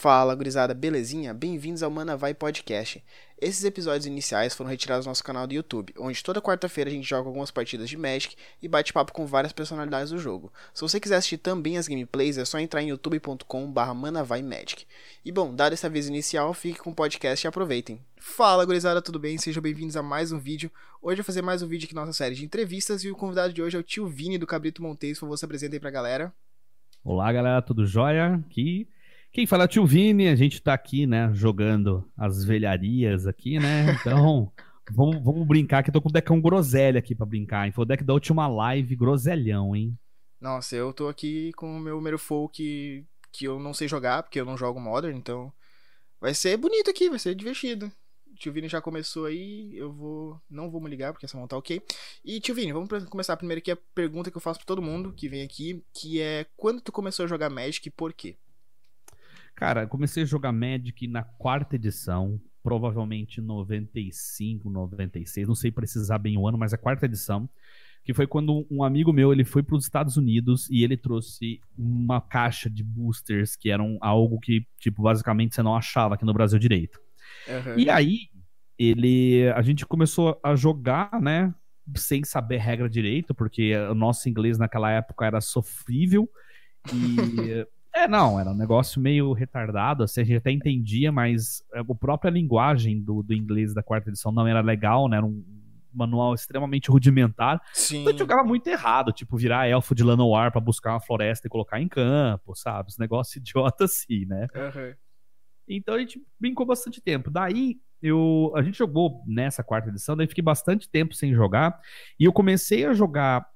Fala, gurizada, belezinha? Bem-vindos ao Mana Vai Podcast. Esses episódios iniciais foram retirados do nosso canal do YouTube, onde toda quarta-feira a gente joga algumas partidas de Magic e bate papo com várias personalidades do jogo. Se você quiser assistir também as gameplays, é só entrar em youtube.com.br manavaimagic. E bom, dado esse aviso inicial, fique com o podcast e aproveitem. Fala, gurizada, tudo bem? Sejam bem-vindos a mais um vídeo. Hoje eu vou fazer mais um vídeo aqui na nossa série de entrevistas e o convidado de hoje é o tio Vini do Cabrito Montes. Por favor, se apresenta aí pra galera. Olá, galera, tudo jóia? Aqui quem fala é tio Vini, a gente tá aqui, né, jogando as velharias aqui, né? Então, vamos, vamos brincar, que eu tô com o decão groselha aqui pra brincar, hein? Foi o deck da última live, groselhão, hein? Nossa, eu tô aqui com o meu Merfolk que, que eu não sei jogar, porque eu não jogo Modern, então vai ser bonito aqui, vai ser divertido. O tio Vini já começou aí, eu vou. Não vou me ligar, porque essa mão tá ok. E tio Vini, vamos começar primeiro aqui a pergunta que eu faço pra todo mundo que vem aqui, que é quando tu começou a jogar Magic e por quê? Cara, comecei a jogar Magic na quarta edição, provavelmente 95, 96, não sei precisar bem o ano, mas a quarta edição, que foi quando um amigo meu, ele foi para os Estados Unidos e ele trouxe uma caixa de boosters que eram algo que, tipo, basicamente você não achava aqui no Brasil direito. Uhum. E aí, ele, a gente começou a jogar, né, sem saber regra direito, porque o nosso inglês naquela época era sofrível e É, não, era um negócio meio retardado, assim, a gente até entendia, mas a própria linguagem do, do inglês da quarta edição não era legal, né? Era um manual extremamente rudimentar. Sim. Então jogava muito errado, tipo, virar elfo de Lanoir para buscar uma floresta e colocar em campo, sabe? Os negócios idiota assim, né? Uhum. Então a gente brincou bastante tempo. Daí eu, a gente jogou nessa quarta edição, daí fiquei bastante tempo sem jogar. E eu comecei a jogar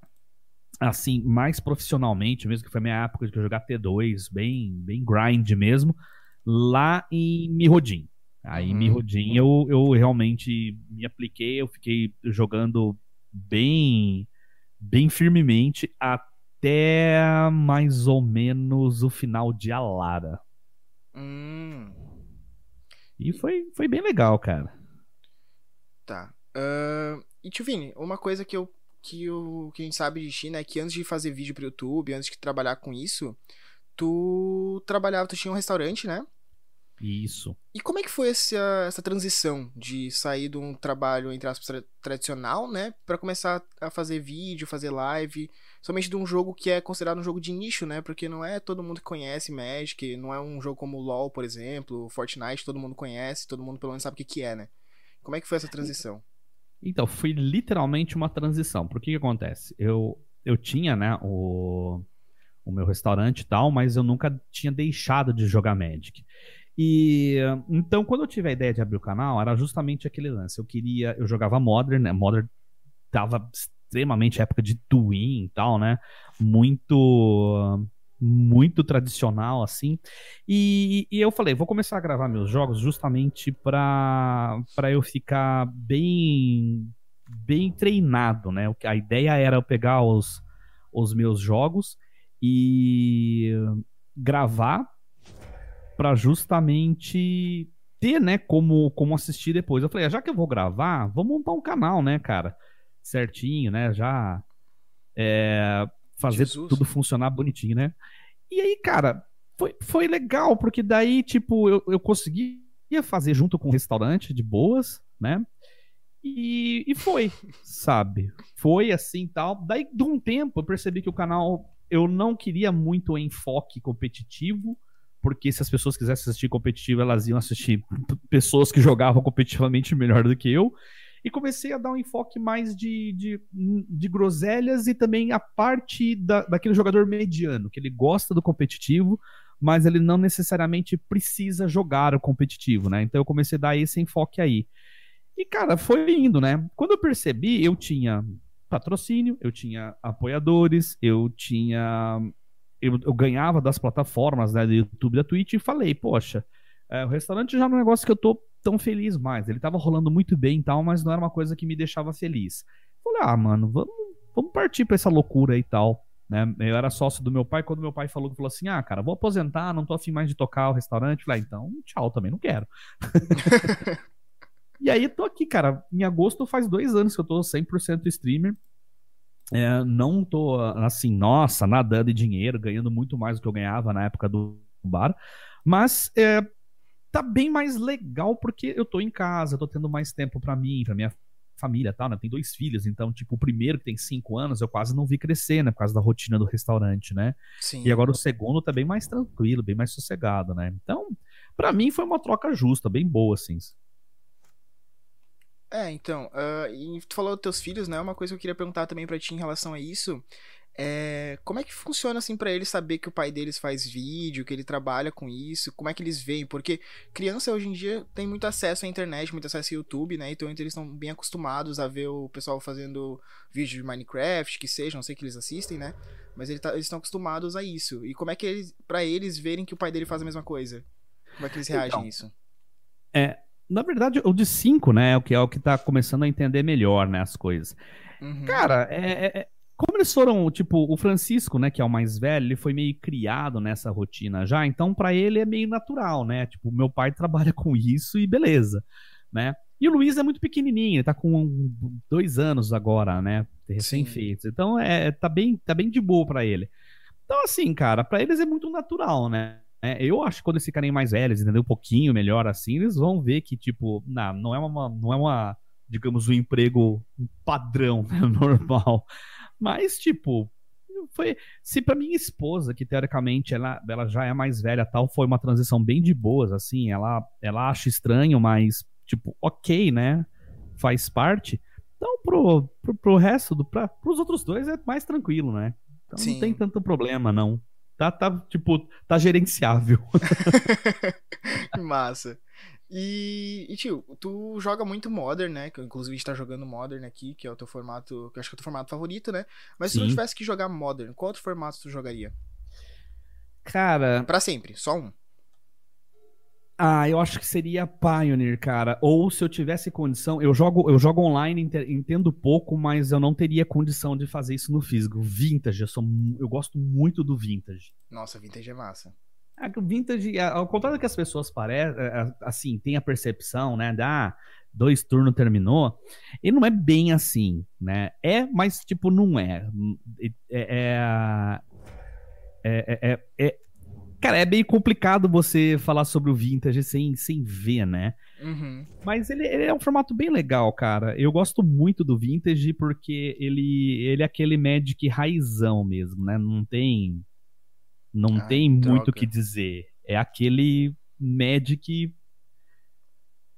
assim, mais profissionalmente, mesmo que foi a minha época de jogar T2, bem, bem grind mesmo, lá em Mirrodin. Aí em uhum. Mirrodin eu, eu realmente me apliquei, eu fiquei jogando bem, bem firmemente até mais ou menos o final de Alara. Hum. E foi, foi bem legal, cara. Tá. Uh, e Tchuvini, uma coisa que eu que o que a gente sabe de China é que antes de fazer vídeo pro YouTube, antes de trabalhar com isso, tu trabalhava, tu tinha um restaurante, né? Isso. E como é que foi essa, essa transição de sair de um trabalho, entre aspas, tra tradicional, né? para começar a fazer vídeo, fazer live, somente de um jogo que é considerado um jogo de nicho, né? Porque não é todo mundo que conhece Magic, não é um jogo como LoL, por exemplo, Fortnite, todo mundo conhece, todo mundo pelo menos sabe o que, que é, né? Como é que foi essa transição? Então, foi literalmente uma transição. Por que que acontece? Eu, eu tinha, né, o, o meu restaurante e tal, mas eu nunca tinha deixado de jogar Magic. E então, quando eu tive a ideia de abrir o canal, era justamente aquele lance. Eu queria, eu jogava Modern, né? Modern tava extremamente época de Twin e tal, né? Muito muito tradicional assim. E, e, eu falei, vou começar a gravar meus jogos justamente para para eu ficar bem bem treinado, né? A ideia era eu pegar os, os meus jogos e gravar para justamente ter, né, como como assistir depois. Eu falei, ah, já que eu vou gravar, vou montar um canal, né, cara? Certinho, né? Já é, fazer Jesus. tudo funcionar bonitinho, né? E aí, cara, foi, foi legal, porque daí, tipo, eu, eu conseguia fazer junto com o restaurante de boas, né? E, e foi, sabe? Foi assim tal. Daí, de um tempo, eu percebi que o canal eu não queria muito enfoque competitivo, porque se as pessoas quisessem assistir competitivo, elas iam assistir pessoas que jogavam competitivamente melhor do que eu e comecei a dar um enfoque mais de, de, de groselhas e também a parte da, daquele jogador mediano, que ele gosta do competitivo, mas ele não necessariamente precisa jogar o competitivo, né? Então eu comecei a dar esse enfoque aí. E, cara, foi indo, né? Quando eu percebi, eu tinha patrocínio, eu tinha apoiadores, eu tinha. Eu, eu ganhava das plataformas né, do YouTube da Twitch e falei, poxa, é, o restaurante já é um negócio que eu tô tão feliz mais. Ele tava rolando muito bem e tal, mas não era uma coisa que me deixava feliz. Falei, ah, mano, vamos, vamos partir pra essa loucura e tal. Né? Eu era sócio do meu pai, quando meu pai falou, falou assim: ah, cara, vou aposentar, não tô afim mais de tocar o restaurante. Falei, ah, então, tchau, também não quero. e aí, tô aqui, cara. Em agosto faz dois anos que eu tô 100% streamer. É, não tô assim, nossa, nadando em dinheiro, ganhando muito mais do que eu ganhava na época do bar. Mas é, tá bem mais legal porque eu tô em casa, tô tendo mais tempo para mim, pra minha família tal, né? Tem dois filhos, então, tipo, o primeiro que tem cinco anos eu quase não vi crescer, né? Por causa da rotina do restaurante, né? Sim. E agora o segundo tá bem mais tranquilo, bem mais sossegado, né? Então, para mim foi uma troca justa, bem boa, assim. É, então, uh, e tu falou dos teus filhos, né? Uma coisa que eu queria perguntar também para ti em relação a isso é, como é que funciona assim para eles saber que o pai deles faz vídeo, que ele trabalha com isso? Como é que eles veem? Porque criança hoje em dia tem muito acesso à internet, muito acesso ao YouTube, né? Então eles estão bem acostumados a ver o pessoal fazendo vídeo de Minecraft, que seja, não sei que eles assistem, né? Mas ele tá, eles estão acostumados a isso. E como é que eles, para eles verem que o pai dele faz a mesma coisa? Como é que eles reagem então, a isso? É, na verdade, o de 5, né, é o que é o que tá começando a entender melhor, né, as coisas. Uhum. Cara, é, é como eles foram, tipo, o Francisco, né, que é o mais velho, ele foi meio criado nessa rotina já, então para ele é meio natural, né? Tipo, meu pai trabalha com isso e beleza, né? E o Luiz é muito pequenininho, ele tá com dois anos agora, né? Recém-feito. Então é, tá bem, tá bem de boa para ele. Então, assim, cara, para eles é muito natural, né? É, eu acho que quando eles ficarem mais velhos, entender um pouquinho melhor assim, eles vão ver que, tipo, não, não é uma, não é uma digamos, um emprego padrão, né, normal. Mas, tipo, foi. Se pra minha esposa, que teoricamente ela, ela já é mais velha tal, foi uma transição bem de boas, assim, ela, ela acha estranho, mas, tipo, ok, né? Faz parte. Então, pro, pro, pro resto, do, pra, pros outros dois é mais tranquilo, né? Então Sim. não tem tanto problema, não. Tá, tá, tipo, tá gerenciável. Massa. E, e, tio, tu joga muito Modern, né? Que inclusive a gente tá jogando Modern aqui, que é o teu formato, que eu acho que é o teu formato favorito, né? Mas Sim. se não tivesse que jogar Modern, qual outro formato tu jogaria? Cara. Pra sempre, só um. Ah, eu acho que seria Pioneer, cara. Ou se eu tivesse condição, eu jogo, eu jogo online, entendo pouco, mas eu não teria condição de fazer isso no físico. Vintage, eu sou, eu gosto muito do vintage. Nossa, vintage é massa. É o vintage, ao contrário do que as pessoas parecem, é, é, assim, tem a percepção, né, da ah, dois turnos terminou, ele não é bem assim, né? É, mas tipo, não é. É, é, é, é cara, é bem complicado você falar sobre o vintage sem, sem ver, né? Uhum. Mas ele, ele, é um formato bem legal, cara. Eu gosto muito do vintage porque ele, ele é aquele Magic raizão mesmo, né? Não tem não ah, tem droga. muito o que dizer. É aquele Magic,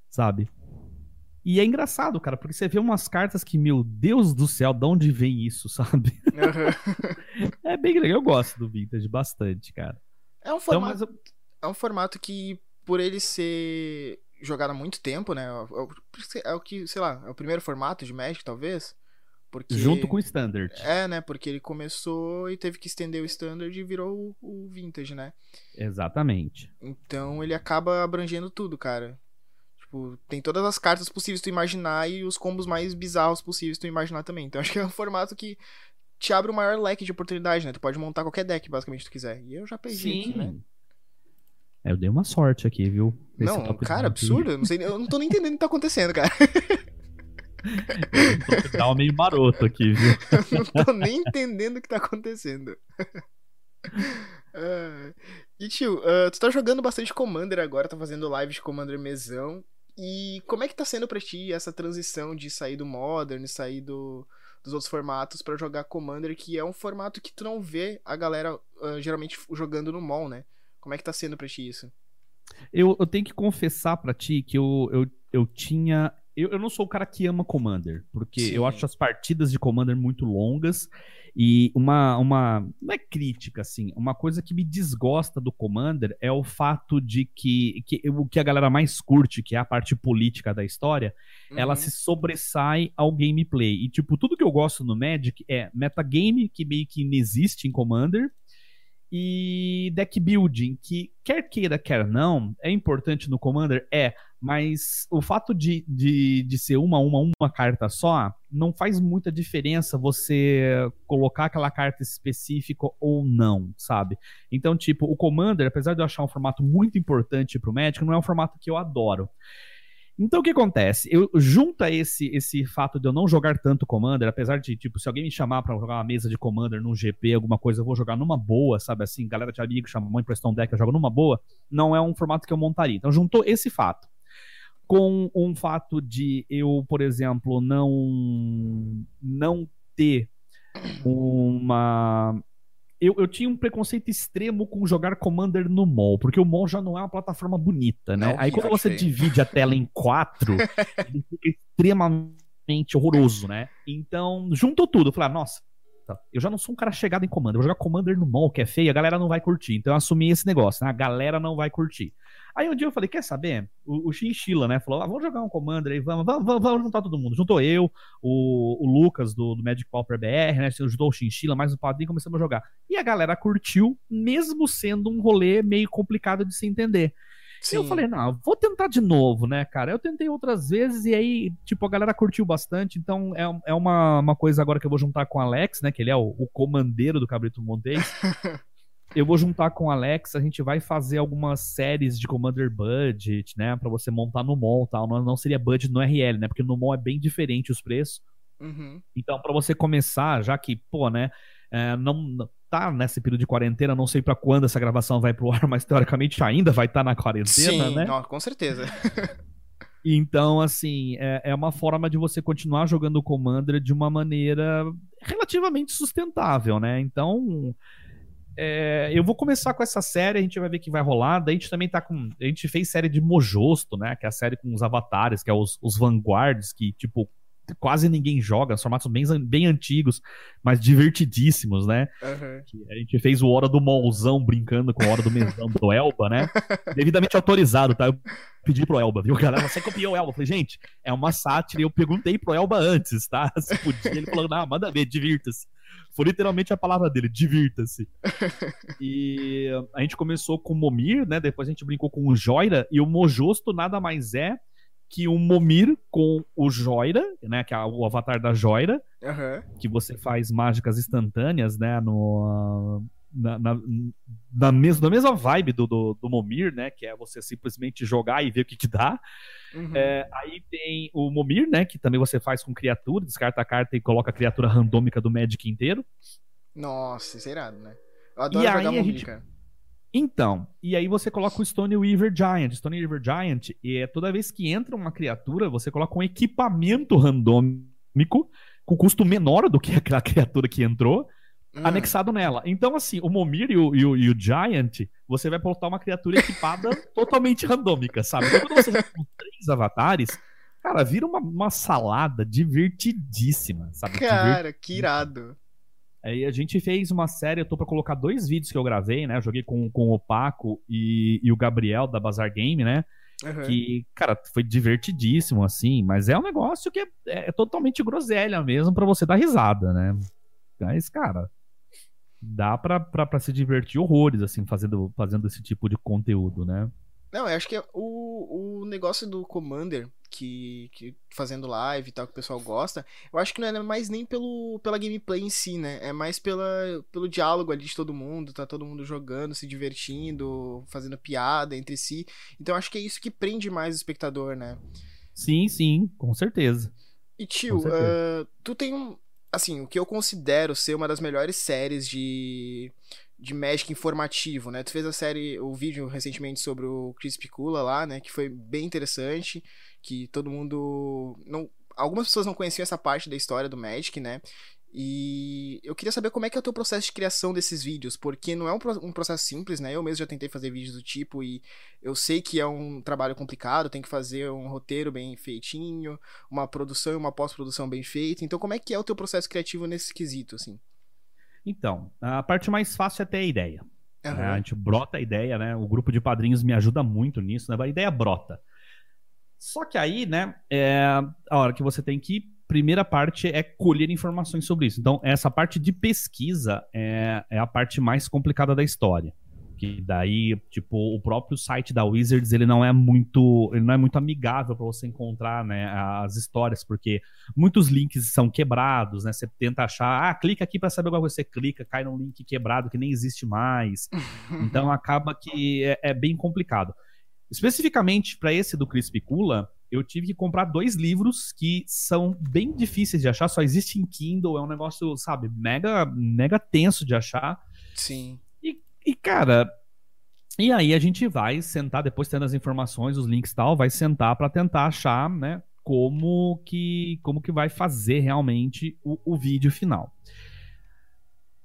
sabe? E é engraçado, cara, porque você vê umas cartas que, meu Deus do céu, de onde vem isso, sabe? Uhum. é bem legal. Eu gosto do Vintage bastante, cara. É um formato, então, eu... é um formato que, por ele ser jogado há muito tempo, né? É, é, é o que, sei lá, é o primeiro formato de Magic, talvez. Porque... Junto com o Standard. É, né? Porque ele começou e teve que estender o Standard e virou o, o Vintage, né? Exatamente. Então ele acaba abrangendo tudo, cara. Tipo, tem todas as cartas possíveis tu imaginar e os combos mais bizarros possíveis tu imaginar também. Então acho que é um formato que te abre o maior leque de oportunidade, né? Tu pode montar qualquer deck, basicamente, que tu quiser. E eu já perdi Sim. aqui, né? É, eu dei uma sorte aqui, viu? não, cara, absurdo. Eu não, sei, eu não tô nem entendendo o que tá acontecendo, cara. Um meio maroto aqui, viu? não tô nem entendendo o que tá acontecendo. Uh, e tio, uh, tu tá jogando bastante Commander agora, tá fazendo live de Commander mesão. E como é que tá sendo pra ti essa transição de sair do Modern, sair do, dos outros formatos para jogar Commander, que é um formato que tu não vê a galera uh, geralmente jogando no mall, né? Como é que tá sendo pra ti isso? Eu, eu tenho que confessar pra ti que eu, eu, eu tinha eu, eu não sou o cara que ama Commander, porque Sim. eu acho as partidas de Commander muito longas. E uma, uma. Não é crítica, assim. Uma coisa que me desgosta do Commander é o fato de que, que o que a galera mais curte, que é a parte política da história, uhum. ela se sobressai ao gameplay. E, tipo, tudo que eu gosto no Magic é metagame, que meio que inexiste em Commander, e deck building, que quer queira, quer não, é importante no Commander? É, mas o fato de, de, de ser uma, uma, uma carta só, não faz muita diferença você colocar aquela carta específica ou não, sabe? Então, tipo, o Commander, apesar de eu achar um formato muito importante pro Magic, não é um formato que eu adoro. Então o que acontece? Eu junta esse esse fato de eu não jogar tanto Commander, apesar de tipo, se alguém me chamar para jogar uma mesa de Commander num GP, alguma coisa, eu vou jogar numa boa, sabe assim, galera de amigo chama mãe prestar um deck, eu jogo numa boa, não é um formato que eu montaria. Então juntou esse fato com um fato de eu, por exemplo, não não ter uma eu, eu tinha um preconceito extremo com jogar Commander no mall, porque o mall já não é uma plataforma bonita, né? Não, Aí quando você divide a tela em quatro, ele fica extremamente horroroso, né? Então, juntou tudo. Eu falei, ah, nossa, eu já não sou um cara chegado em Commander. Eu vou jogar Commander no mall, que é feio, a galera não vai curtir. Então eu assumi esse negócio, né? A galera não vai curtir. Aí um dia eu falei, quer saber? O, o Chinchilla, né? Falou, ah, vamos jogar um Commander aí, vamos, vamos, vamos, vamos juntar todo mundo. Juntou eu, o, o Lucas do, do Magic Pauper BR, né? Juntou o Chinchilla, mais um padrinho, começamos a jogar. E a galera curtiu, mesmo sendo um rolê meio complicado de se entender. Sim. Eu falei, não, vou tentar de novo, né, cara? Eu tentei outras vezes e aí, tipo, a galera curtiu bastante, então é, é uma, uma coisa agora que eu vou juntar com o Alex, né, que ele é o, o comandeiro do Cabrito Montes. eu vou juntar com o Alex, a gente vai fazer algumas séries de Commander Budget, né, para você montar no mall, tal. Não, não seria budget no RL, né, porque no mall é bem diferente os preços. Uhum. Então, para você começar, já que, pô, né, é, não tá nesse período de quarentena, não sei para quando essa gravação vai pro ar, mas teoricamente ainda vai estar tá na quarentena, Sim, né? Não, com certeza. Então, assim, é, é, uma forma de você continuar jogando o Commander de uma maneira relativamente sustentável, né? Então, é, eu vou começar com essa série, a gente vai ver que vai rolar. Daí a gente também tá com. A gente fez série de Mojosto, né? Que é a série com os avatares, que é os, os Vanguards, que, tipo, quase ninguém joga, formatos bem, bem antigos, mas divertidíssimos, né? Uhum. A gente fez o Hora do Molzão brincando com a Hora do Mesão do Elba, né? Devidamente autorizado, tá? Eu pedi pro Elba, viu? Galera, você copiou o Elba. Eu falei, gente, é uma sátira e eu perguntei pro Elba antes, tá? Se podia. Ele falou, não, manda ver, divirta-se. Foi literalmente a palavra dele, divirta-se. e a gente começou com o Momir, né? Depois a gente brincou com o Joira, e o Mojosto nada mais é que o Momir com o Joira, né, que é o avatar da Joira, uhum. que você faz mágicas instantâneas, né, no na, na, na, mes na mesma vibe do, do, do, Momir, né, que é você simplesmente jogar e ver o que que dá. Uhum. É, aí tem o Momir, né, que também você faz com criatura, descarta a carta e coloca a criatura randômica do Magic inteiro. Nossa, isso é irado, né? Eu adoro e jogar Momir, gente... cara. Então, e aí você coloca o Stone Weaver Giant. Stone Weaver Giant, e é toda vez que entra uma criatura, você coloca um equipamento randômico com custo menor do que aquela criatura que entrou, hum. anexado nela. Então, assim, o Momir e o, e o, e o Giant, você vai botar uma criatura equipada totalmente randômica, sabe? Então, quando você joga com três avatares, cara, vira uma, uma salada divertidíssima, sabe? Cara, que irado. Aí a gente fez uma série, eu tô pra colocar dois vídeos que eu gravei, né? Eu joguei com, com o Paco e, e o Gabriel da Bazar Game, né? Uhum. Que, cara, foi divertidíssimo, assim, mas é um negócio que é, é totalmente groselha mesmo para você dar risada, né? Mas, cara, dá pra, pra, pra se divertir horrores, assim, fazendo, fazendo esse tipo de conteúdo, né? Não, eu acho que é o, o negócio do Commander, que, que fazendo live e tal, que o pessoal gosta, eu acho que não é mais nem pelo, pela gameplay em si, né? É mais pela, pelo diálogo ali de todo mundo, tá todo mundo jogando, se divertindo, fazendo piada entre si. Então acho que é isso que prende mais o espectador, né? Sim, sim, com certeza. E tio, certeza. Uh, tu tem um. Assim, o que eu considero ser uma das melhores séries de de Magic informativo, né? Tu fez a série, o vídeo recentemente sobre o Chris Picula lá, né? Que foi bem interessante, que todo mundo não, algumas pessoas não conheciam essa parte da história do Magic, né? E eu queria saber como é que é o teu processo de criação desses vídeos, porque não é um, um, processo simples, né? Eu mesmo já tentei fazer vídeos do tipo e eu sei que é um trabalho complicado, tem que fazer um roteiro bem feitinho, uma produção e uma pós-produção bem feita. Então, como é que é o teu processo criativo nesse quesito, assim? Então, a parte mais fácil é ter a ideia. Uhum. Né? A gente brota a ideia, né? O grupo de padrinhos me ajuda muito nisso, né? A ideia brota. Só que aí, né, é a hora que você tem que primeira parte é colher informações sobre isso. Então, essa parte de pesquisa é, é a parte mais complicada da história que daí, tipo, o próprio site da Wizards, ele não é muito, ele não é muito amigável para você encontrar, né, as histórias, porque muitos links são quebrados, né? Você tenta achar, ah, clica aqui para saber qual você clica, cai num link quebrado que nem existe mais. então acaba que é, é bem complicado. Especificamente para esse do Chris Picula, eu tive que comprar dois livros que são bem difíceis de achar, só existe em Kindle, é um negócio, sabe, mega, mega tenso de achar. Sim. E, e cara, e aí a gente vai sentar, depois tendo as informações, os links e tal, vai sentar para tentar achar, né, como que, como que vai fazer realmente o, o vídeo final.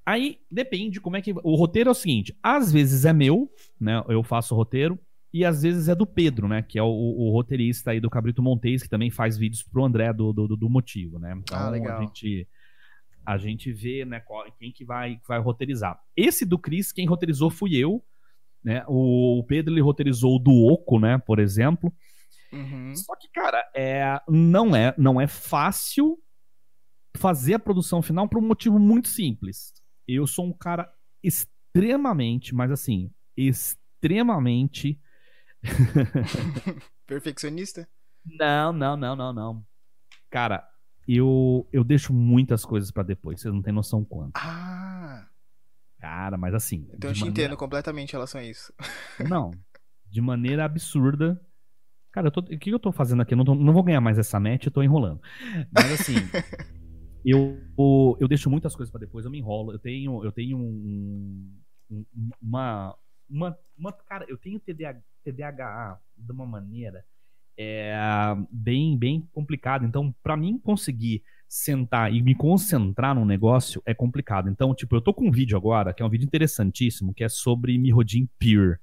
Aí depende como é que. O roteiro é o seguinte: às vezes é meu, né? Eu faço o roteiro, e às vezes é do Pedro, né? Que é o, o, roteirista aí do Cabrito Montes, que também faz vídeos pro André do, do, do motivo, né? Então ah, legal. a gente a gente vê, né, qual, quem que vai, vai roteirizar. Esse do Cris, quem roteirizou fui eu, né? O Pedro ele roteirizou o do Oco, né, por exemplo. Uhum. Só que, cara, é, não é não é fácil fazer a produção final por um motivo muito simples. Eu sou um cara extremamente, mas assim, extremamente Perfeccionista? Não, não, não, não, não. Cara, eu, eu deixo muitas coisas para depois, vocês não têm noção quanto. Ah. Cara, mas assim. Então eu te maneira... entendo completamente em relação a isso. Não. De maneira absurda. Cara, tô... o que eu tô fazendo aqui? Eu não, tô... não vou ganhar mais essa match, eu tô enrolando. Mas assim. eu, eu deixo muitas coisas para depois, eu me enrolo. Eu tenho, eu tenho um, um, uma, uma, uma. Cara, eu tenho TDAH, TDAH de uma maneira é, bem, bem complicada. Então, para mim conseguir sentar e me concentrar num negócio é complicado. Então, tipo, eu tô com um vídeo agora, que é um vídeo interessantíssimo, que é sobre Mirrodin Pure.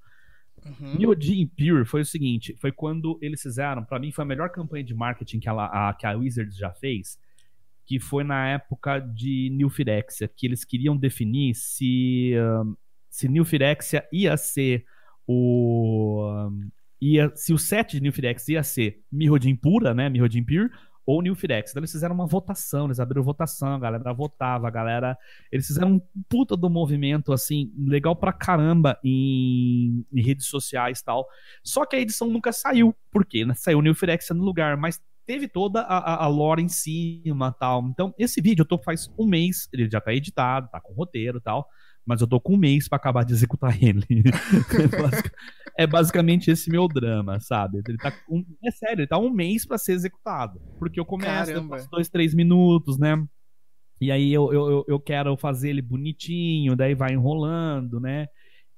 Uhum. Mirrodin Pure foi o seguinte, foi quando eles fizeram, para mim foi a melhor campanha de marketing que, ela, a, que a Wizards já fez, que foi na época de Nilfirexia, que eles queriam definir se, uh, se Nilfirexia ia ser o ia, se o set de Nilfidex ia ser Mirrodin pura, né, Mirrodin pure, ou Nilfidex. Então eles fizeram uma votação, eles abriram votação, a galera votava, a galera, eles fizeram um puta do movimento assim, legal pra caramba em, em redes sociais e tal. Só que a edição nunca saiu, porque né, saiu Nilfidex no lugar, mas teve toda a, a, a lore em cima tal. Então, esse vídeo eu tô faz um mês, ele já tá editado, tá com roteiro tal mas eu tô com um mês para acabar de executar ele. é basicamente esse meu drama, sabe? Ele tá um, é sério, ele tá um mês para ser executado. Porque eu começo, eu faço dois, três minutos, né? E aí eu, eu, eu quero fazer ele bonitinho, daí vai enrolando, né?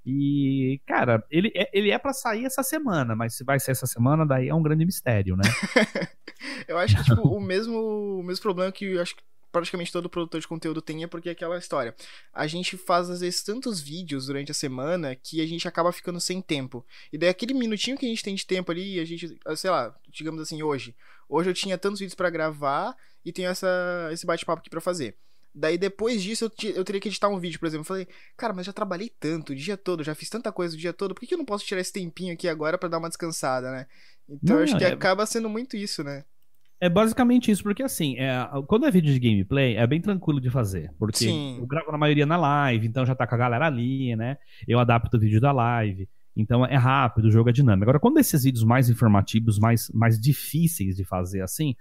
E, cara, ele é, ele é para sair essa semana, mas se vai ser essa semana, daí é um grande mistério, né? eu acho que, tipo, o mesmo, o mesmo problema que eu acho que praticamente todo produtor de conteúdo tem é porque é aquela história. A gente faz, às vezes, tantos vídeos durante a semana que a gente acaba ficando sem tempo. E daí, aquele minutinho que a gente tem de tempo ali, a gente, sei lá, digamos assim, hoje. Hoje eu tinha tantos vídeos para gravar e tenho essa, esse bate-papo aqui para fazer. Daí depois disso eu, eu, teria que editar um vídeo, por exemplo. Eu falei, cara, mas já trabalhei tanto o dia todo, já fiz tanta coisa o dia todo, por que, que eu não posso tirar esse tempinho aqui agora para dar uma descansada, né? Então não, acho que é... acaba sendo muito isso, né? É basicamente isso, porque assim, é, quando é vídeo de gameplay, é bem tranquilo de fazer. Porque Sim. eu gravo na maioria na live, então já tá com a galera ali, né? Eu adapto o vídeo da live. Então é rápido, o jogo é dinâmico. Agora, quando esses vídeos mais informativos, mais, mais difíceis de fazer assim,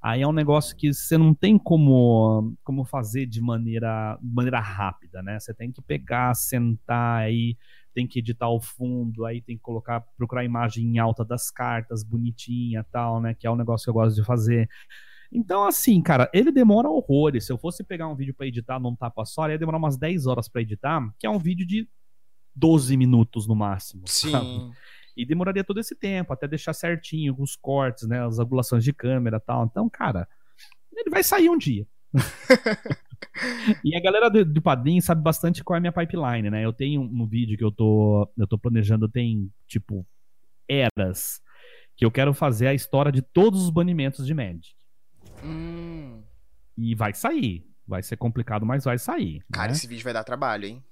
aí é um negócio que você não tem como, como fazer de maneira, de maneira rápida, né? Você tem que pegar, sentar aí tem que editar o fundo, aí tem que colocar, procurar a imagem em alta das cartas, bonitinha tal, né? Que é um negócio que eu gosto de fazer. Então, assim, cara, ele demora horrores. Se eu fosse pegar um vídeo para editar num tapa só, ia demorar umas 10 horas para editar, que é um vídeo de 12 minutos no máximo. Sim. Sabe? E demoraria todo esse tempo, até deixar certinho os cortes, né? As angulações de câmera tal. Então, cara, ele vai sair um dia. e a galera do, do Padrim sabe bastante qual é a minha pipeline, né? Eu tenho um vídeo que eu tô, eu tô planejando, tem, tipo, eras, que eu quero fazer a história de todos os banimentos de Magic. Hum. E vai sair. Vai ser complicado, mas vai sair. Cara, né? esse vídeo vai dar trabalho, hein?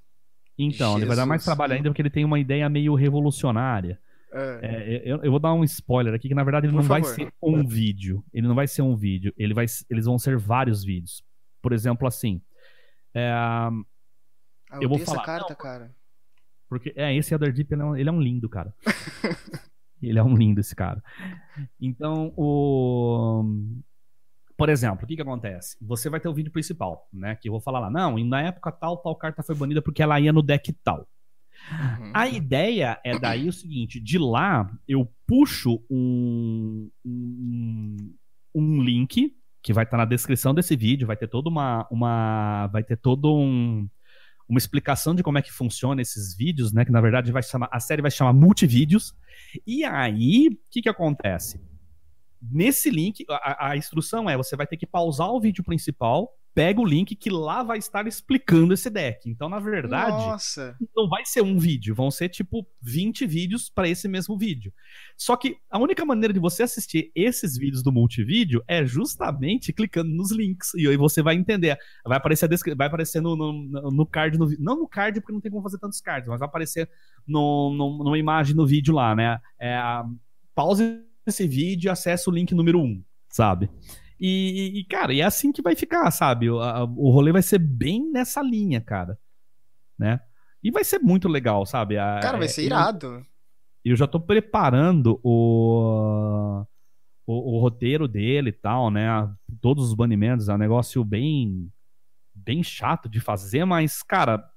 Então, Jesus. ele vai dar mais trabalho ainda porque ele tem uma ideia meio revolucionária. É. É, eu, eu, vou dar um spoiler aqui, que na verdade ele Por não favor. vai ser um vídeo. Ele não vai ser um vídeo. Ele vai, eles vão ser vários vídeos. Por exemplo, assim. É, ah, eu, eu vou falar. Essa carta, não, cara. Porque, é, esse Elder Deep, ele é um, ele é um lindo, cara. ele é um lindo, esse cara. Então, o. Por exemplo, o que que acontece? Você vai ter o vídeo principal, né? Que eu vou falar lá, não, e na época tal, tal carta foi banida porque ela ia no deck tal. Uhum. A ideia é daí o seguinte: de lá eu puxo um, um, um link que vai estar na descrição desse vídeo, vai ter toda uma, uma vai ter todo um uma explicação de como é que funciona esses vídeos, né? Que na verdade vai chamar, a série vai se chamar Multivídeos. E aí, o que que acontece? Nesse link, a, a instrução é: você vai ter que pausar o vídeo principal, pega o link que lá vai estar explicando esse deck. Então, na verdade, Nossa. não vai ser um vídeo, vão ser tipo 20 vídeos para esse mesmo vídeo. Só que a única maneira de você assistir esses vídeos do multivídeo é justamente clicando nos links. E aí você vai entender. Vai aparecer, vai aparecer no, no, no card, no, não no card, porque não tem como fazer tantos cards, mas vai aparecer no, no, numa imagem no vídeo lá, né? É, pause esse vídeo e acesse o link número 1, sabe? E, e, cara, e é assim que vai ficar, sabe? O, a, o rolê vai ser bem nessa linha, cara. Né? E vai ser muito legal, sabe? A, cara, vai ser irado. Eu, eu já tô preparando o, o, o, roteiro dele e tal, né? Todos os banimentos, é um negócio bem, bem chato de fazer, mas, cara,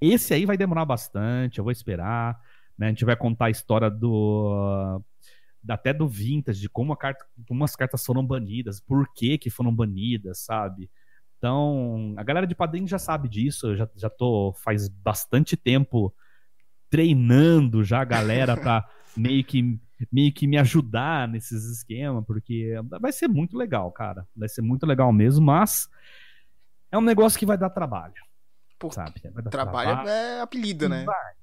esse aí vai demorar bastante, eu vou esperar. Né? A gente vai contar a história do até do vintage, de como, carta, como as cartas foram banidas, por que que foram banidas, sabe? Então, a galera de padrinho já sabe disso, eu já, já tô faz bastante tempo treinando já a galera pra meio que, meio que me ajudar nesses esquemas, porque vai ser muito legal, cara. Vai ser muito legal mesmo, mas é um negócio que vai dar trabalho. Pô, sabe? trabalho, trabalho, é apelido, né? Vai.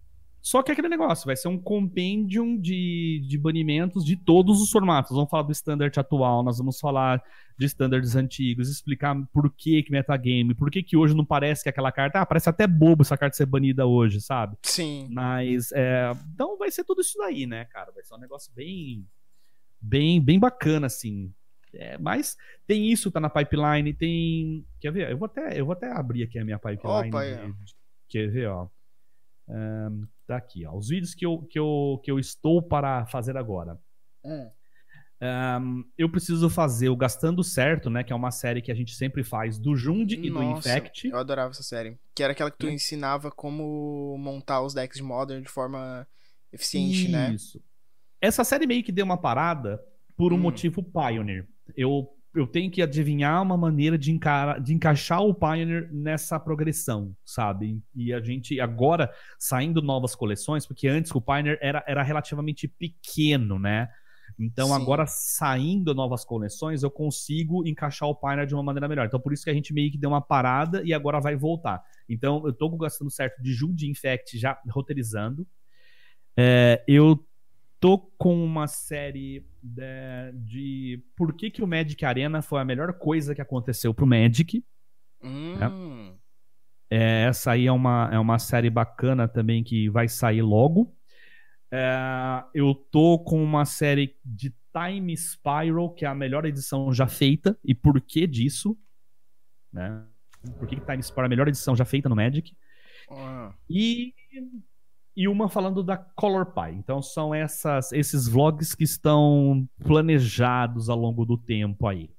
Só que é aquele negócio, vai ser um compendium de, de banimentos de todos os formatos. Vamos falar do standard atual, nós vamos falar de standards antigos, explicar por que que metagame, por que que hoje não parece que aquela carta... Ah, parece até bobo essa carta ser banida hoje, sabe? Sim. Mas, é, então vai ser tudo isso daí, né, cara? Vai ser um negócio bem, bem, bem bacana, assim. É, mas tem isso, tá na pipeline, tem... Quer ver? Eu vou até, eu vou até abrir aqui a minha pipeline. Opa, é. Quer ver, ó? Um, tá aqui, ó, os vídeos que eu, que, eu, que eu estou para fazer agora. Um, é. eu preciso fazer o Gastando Certo, né? Que é uma série que a gente sempre faz do Jund e do Infect. Eu adorava essa série. Que era aquela que tu é. ensinava como montar os decks de Modern de forma eficiente, Isso. né? Isso. Essa série meio que deu uma parada por um hum. motivo Pioneer. Eu eu tenho que adivinhar uma maneira de, encara, de encaixar o Pioneer nessa progressão, sabe? E a gente agora saindo novas coleções, porque antes o Pioneer era, era relativamente pequeno, né? Então Sim. agora saindo novas coleções, eu consigo encaixar o Pioneer de uma maneira melhor. Então por isso que a gente meio que deu uma parada e agora vai voltar. Então eu tô gastando certo de Jude Infect já roteirizando. É, eu tô com uma série de, de, por que, que o Magic Arena foi a melhor coisa que aconteceu pro Magic. Hum. Né? É, essa aí é uma, é uma série bacana também que vai sair logo. É, eu tô com uma série de Time Spiral, que é a melhor edição já feita. E por que disso? Né? Por que, que Time Spiral é a melhor edição já feita no Magic? Ah. E e uma falando da Color Pie. Então são essas, esses vlogs que estão planejados ao longo do tempo aí.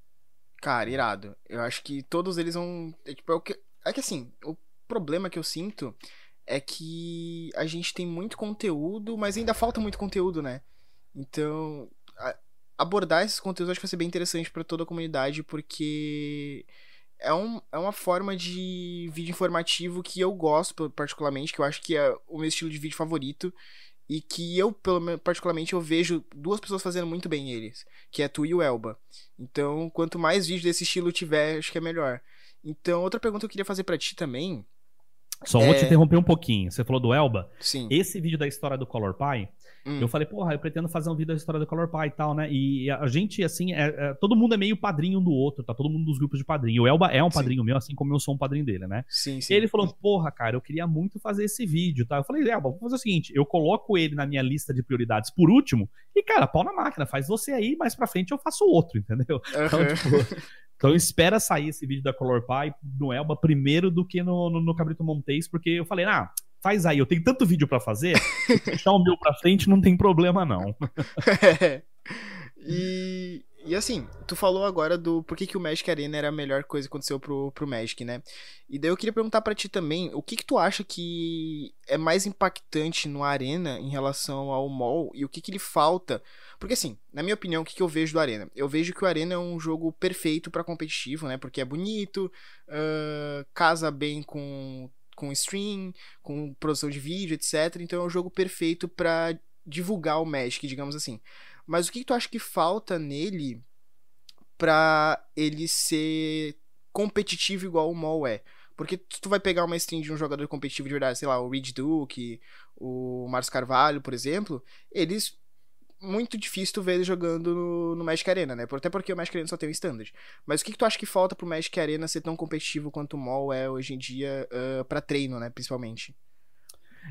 Cara, irado. Eu acho que todos eles vão. É, tipo, é, que, é que assim, o problema que eu sinto é que a gente tem muito conteúdo, mas ainda falta muito conteúdo, né? Então, a, abordar esses conteúdos acho que vai ser bem interessante para toda a comunidade, porque é, um, é uma forma de vídeo informativo que eu gosto particularmente, que eu acho que é o meu estilo de vídeo favorito e que eu, pelo particularmente, eu vejo duas pessoas fazendo muito bem eles, que é tu e o Elba. Então, quanto mais vídeo desse estilo tiver, acho que é melhor. Então, outra pergunta que eu queria fazer para ti também. Só é... vou te interromper um pouquinho. Você falou do Elba? Sim. Esse vídeo da história do Color Pie, Hum. Eu falei, porra, eu pretendo fazer um vídeo da história do Color Pie e tal, né? E a gente, assim, é, é, todo mundo é meio padrinho um do outro, tá? Todo mundo dos grupos de padrinho. O Elba é um sim. padrinho meu, assim como eu sou um padrinho dele, né? Sim, sim. Ele falou, porra, cara, eu queria muito fazer esse vídeo, tá? Eu falei, Elba, vamos fazer o seguinte, eu coloco ele na minha lista de prioridades por último e, cara, pau na máquina, faz você aí, mais pra frente eu faço outro, entendeu? Uhum. Então, tipo, então espera sair esse vídeo da Color Pie no Elba primeiro do que no, no, no Cabrito Montes, porque eu falei, ah, faz aí, eu tenho tanto vídeo para fazer, deixar o meu pra frente não tem problema não. e, e assim, tu falou agora do por que, que o Magic Arena era a melhor coisa que aconteceu pro, pro Magic, né? E daí eu queria perguntar para ti também, o que que tu acha que é mais impactante no Arena em relação ao Mall e o que que lhe falta? Porque assim, na minha opinião, o que que eu vejo do Arena? Eu vejo que o Arena é um jogo perfeito para competitivo, né? Porque é bonito, uh, casa bem com com stream, com produção de vídeo, etc. Então é um jogo perfeito para divulgar o Magic, digamos assim. Mas o que, que tu acha que falta nele pra ele ser competitivo igual o Mall é? Porque tu vai pegar uma stream de um jogador competitivo de verdade, sei lá, o Reed Duke, o Marcos Carvalho, por exemplo, eles muito difícil tu ver ele jogando no, no, Magic Arena, né? Até porque o Magic Arena só tem o Standard. Mas o que, que tu acha que falta pro Magic Arena ser tão competitivo quanto o Mall é hoje em dia uh, para treino, né? Principalmente.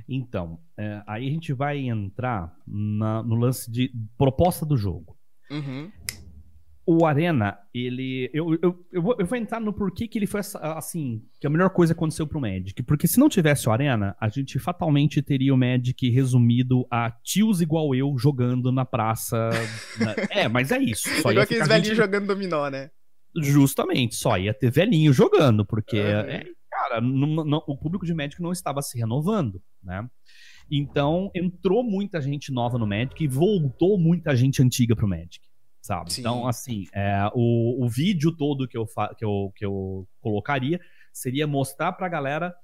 Então, é, aí a gente vai entrar na, no lance de proposta do jogo. Uhum. O Arena, ele. Eu, eu, eu, vou, eu vou entrar no porquê que ele foi assim. Que a melhor coisa aconteceu pro Magic. Porque se não tivesse o Arena, a gente fatalmente teria o Magic resumido a tios igual eu jogando na praça. na... É, mas é isso. Só igual aqueles velhinhos gente... jogando dominó, né? Justamente, só ia ter velhinho jogando, porque uhum. é, cara, não, não, o público de Magic não estava se renovando, né? Então, entrou muita gente nova no Magic e voltou muita gente antiga pro Magic, sabe? Sim. Então, assim, é, o, o vídeo todo que eu, que, eu, que eu colocaria seria mostrar pra galera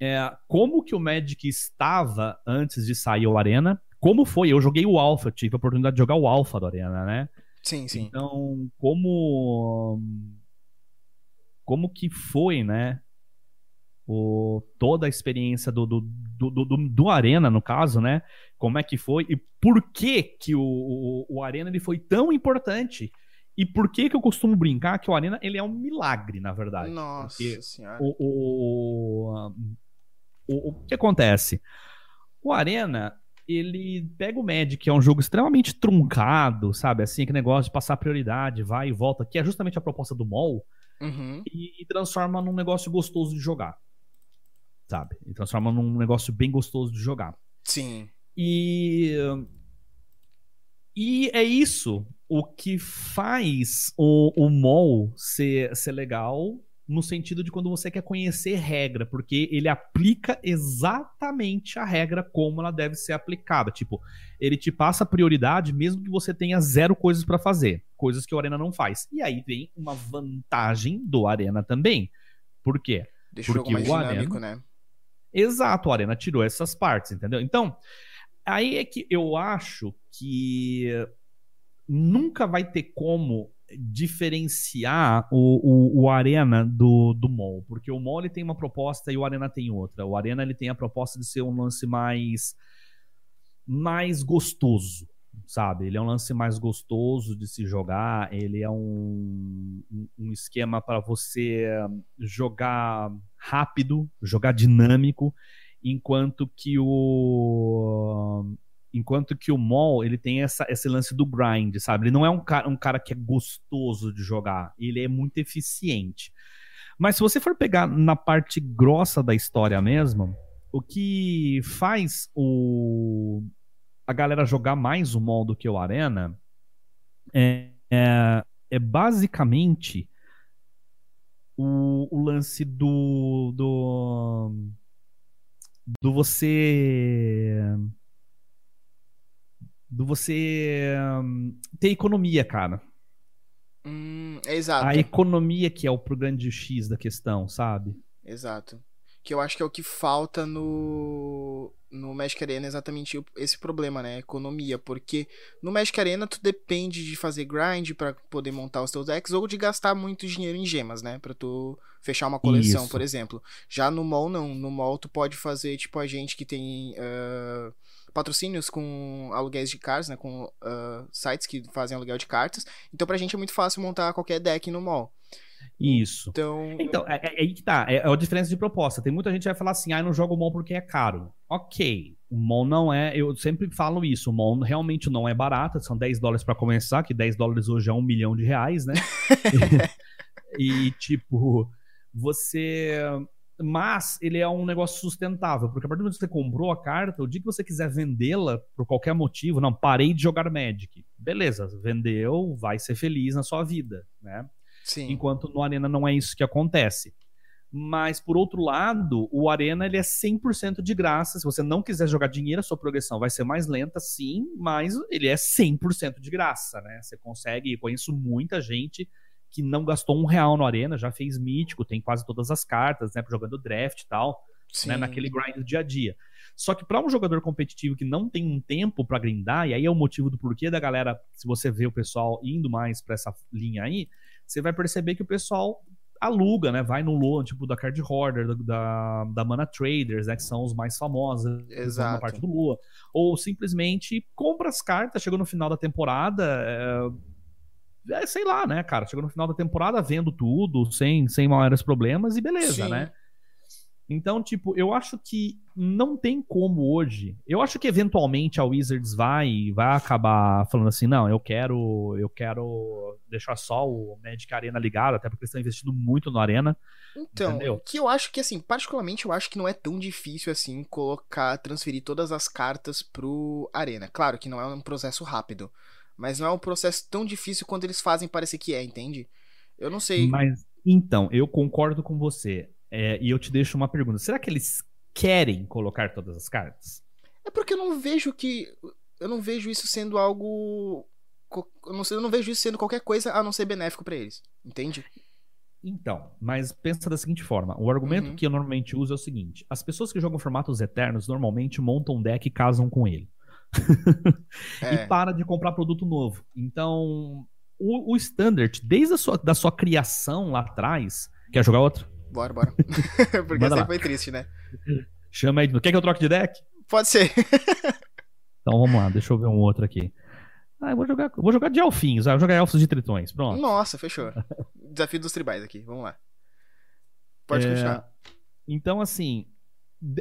é, como que o Magic estava antes de sair o Arena, como foi, eu joguei o Alpha, tive a oportunidade de jogar o Alpha do Arena, né? Sim, sim. Então, como como que foi, né? o, toda a experiência do, do, do, do, do Arena, no caso, né? Como é que foi e por que que o, o, o Arena ele foi tão importante e por que que eu costumo brincar que o Arena ele é um milagre, na verdade. Nossa Porque senhora. O, o, o, o que acontece? O Arena, ele pega o Magic, que é um jogo extremamente truncado, sabe? Assim, que negócio de passar prioridade, vai e volta, que é justamente a proposta do MOL, uhum. e, e, transforma num negócio gostoso de jogar sabe? E transforma num negócio bem gostoso de jogar. Sim. E. E é isso o que faz o, o mall ser, ser legal no sentido de quando você quer conhecer regra, porque ele aplica exatamente a regra como ela deve ser aplicada. Tipo, ele te passa prioridade mesmo que você tenha zero coisas para fazer, coisas que o Arena não faz. E aí vem uma vantagem do Arena também. Por quê? Deixa porque o jogo mais o dinâmico, Arena, né? Exato, a Arena tirou essas partes, entendeu? Então, aí é que eu acho que nunca vai ter como diferenciar o, o, o Arena do, do MOL, porque o MOL ele tem uma proposta e o Arena tem outra. O Arena ele tem a proposta de ser um lance mais mais gostoso, sabe? Ele é um lance mais gostoso de se jogar, ele é um, um esquema para você jogar rápido, jogar dinâmico, enquanto que o enquanto que o Mol ele tem essa, esse lance do grind, sabe? Ele não é um cara, um cara que é gostoso de jogar, ele é muito eficiente. Mas se você for pegar na parte grossa da história mesmo, o que faz o a galera jogar mais o Mol do que o Arena é, é, é basicamente o, o lance do, do. Do você. do você ter economia, cara. Hum, exato. A economia que é o pro grande X da questão, sabe? Exato. Que eu acho que é o que falta no no Magic Arena é exatamente esse problema, né? Economia, porque no Magic Arena tu depende de fazer grind para poder montar os teus decks ou de gastar muito dinheiro em gemas, né? Para tu fechar uma coleção, Isso. por exemplo. Já no mall não, no mall tu pode fazer tipo a gente que tem uh, patrocínios com aluguéis de cartas, né? Com uh, sites que fazem aluguel de cartas. Então pra gente é muito fácil montar qualquer deck no mall. Isso. Então, então é, é, é, aí que tá. É, é a diferença de proposta. Tem muita gente que vai falar assim: ah, eu não jogo MOL porque é caro. Ok. O MOL não é. Eu sempre falo isso. O MOL realmente não é barato. São 10 dólares para começar, que 10 dólares hoje é um milhão de reais, né? e, e, tipo, você. Mas ele é um negócio sustentável, porque a partir do momento que você comprou a carta, o dia que você quiser vendê-la por qualquer motivo, não, parei de jogar Magic. beleza, vendeu, vai ser feliz na sua vida, né? Sim. Enquanto no Arena não é isso que acontece. Mas, por outro lado, o Arena ele é 100% de graça. Se você não quiser jogar dinheiro, a sua progressão vai ser mais lenta, sim, mas ele é 100% de graça, né? Você consegue. Conheço muita gente que não gastou um real no Arena, já fez mítico, tem quase todas as cartas, né? Jogando draft e tal, né, naquele grind do dia a dia. Só que para um jogador competitivo que não tem um tempo para grindar, e aí é o motivo do porquê da galera, se você vê o pessoal indo mais para essa linha aí, você vai perceber que o pessoal aluga, né? Vai no loan, tipo da Card Hoarder, da, da Mana Traders, né? Que são os mais famosos Exato. na parte do Lua. Ou simplesmente compra as cartas, chega no final da temporada. É, é, sei lá, né, cara? Chega no final da temporada, vendo tudo, sem, sem maiores problemas e beleza, Sim. né? Então, tipo, eu acho que não tem como hoje. Eu acho que eventualmente a Wizards vai vai acabar falando assim, não, eu quero eu quero deixar só o Magic Arena ligado, até porque eles estão investindo muito no Arena. Então, Entendeu? que eu acho que assim, particularmente eu acho que não é tão difícil assim colocar, transferir todas as cartas pro Arena. Claro que não é um processo rápido, mas não é um processo tão difícil quanto eles fazem parecer que é, entende? Eu não sei. Mas então, eu concordo com você. É, e eu te deixo uma pergunta. Será que eles querem colocar todas as cartas? É porque eu não vejo que eu não vejo isso sendo algo eu não, eu não vejo isso sendo qualquer coisa a não ser benéfico pra eles, entende? Então, mas pensa da seguinte forma: o argumento Uhum. que eu normalmente uso é o seguinte: as pessoas que jogam formatos eternos normalmente montam um deck e casam com ele. É. E para de comprar produto novo. Então, o, o Standard, desde a sua, da sua criação lá atrás. Quer jogar outro? Bora, bora. porque Manda essa aí foi triste, né? Chama aí. Quer que eu troque de deck? Pode ser. Então vamos lá, deixa eu ver um outro aqui. Ah, eu vou jogar, eu vou jogar de elfinhos, ah, eu vou jogar elfos de tritões. Pronto. Nossa, fechou. Desafio dos tribais aqui, vamos lá. Pode É, continuar. Então, assim,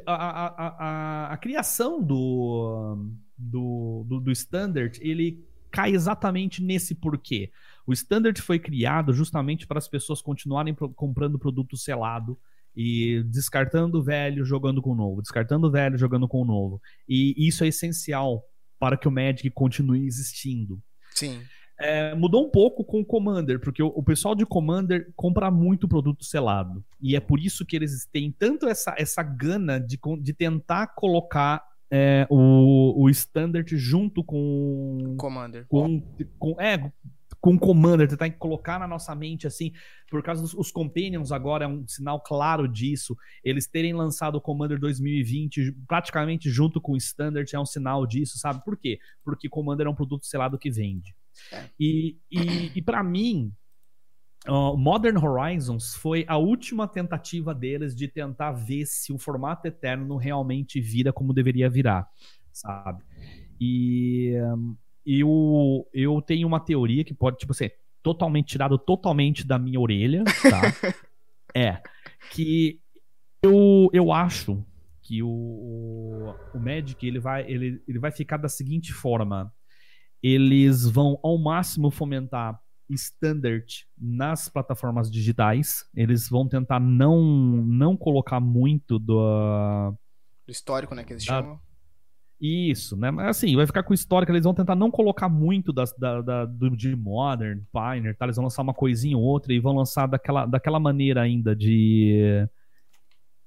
a, a, a, a, a criação do, do, do, do Standard, ele cai exatamente nesse porquê. O Standard foi criado justamente para as pessoas continuarem pro- comprando produto selado e descartando o velho, jogando com o novo, descartando o velho, jogando com o novo. E isso é essencial para que o Magic continue existindo. Sim. É, mudou um pouco com o Commander, porque o, o pessoal de Commander compra muito produto selado. E é por isso que eles têm tanto essa, essa gana de, de tentar colocar é, o, o Standard junto com. Commander. com, com é, com o Commander, tentar colocar na nossa mente assim, por causa dos os Companions agora é um sinal claro disso. Eles terem lançado o Commander 2020 praticamente junto com o Standard é um sinal disso, sabe? Por quê? Porque Commander é um produto selado que vende. É. E, e, e para mim, ó, Modern Horizons foi a última tentativa deles de tentar ver se o formato eterno realmente vira como deveria virar, sabe? E hum, eu, eu tenho uma teoria que pode, tipo, ser totalmente tirado totalmente da minha orelha, tá? é que eu, eu acho que o, o, o Magic ele vai, ele, ele vai ficar da seguinte forma: eles vão ao máximo fomentar standard nas plataformas digitais. Eles vão tentar não não colocar muito do Do histórico, né, que eles Da- chamam. isso, né? Mas assim, vai ficar com o histórico, eles vão tentar não colocar muito das, da, da- do, de Modern, Pioneer, tá? Eles vão lançar uma coisinha ou outra e vão lançar daquela, daquela maneira ainda de,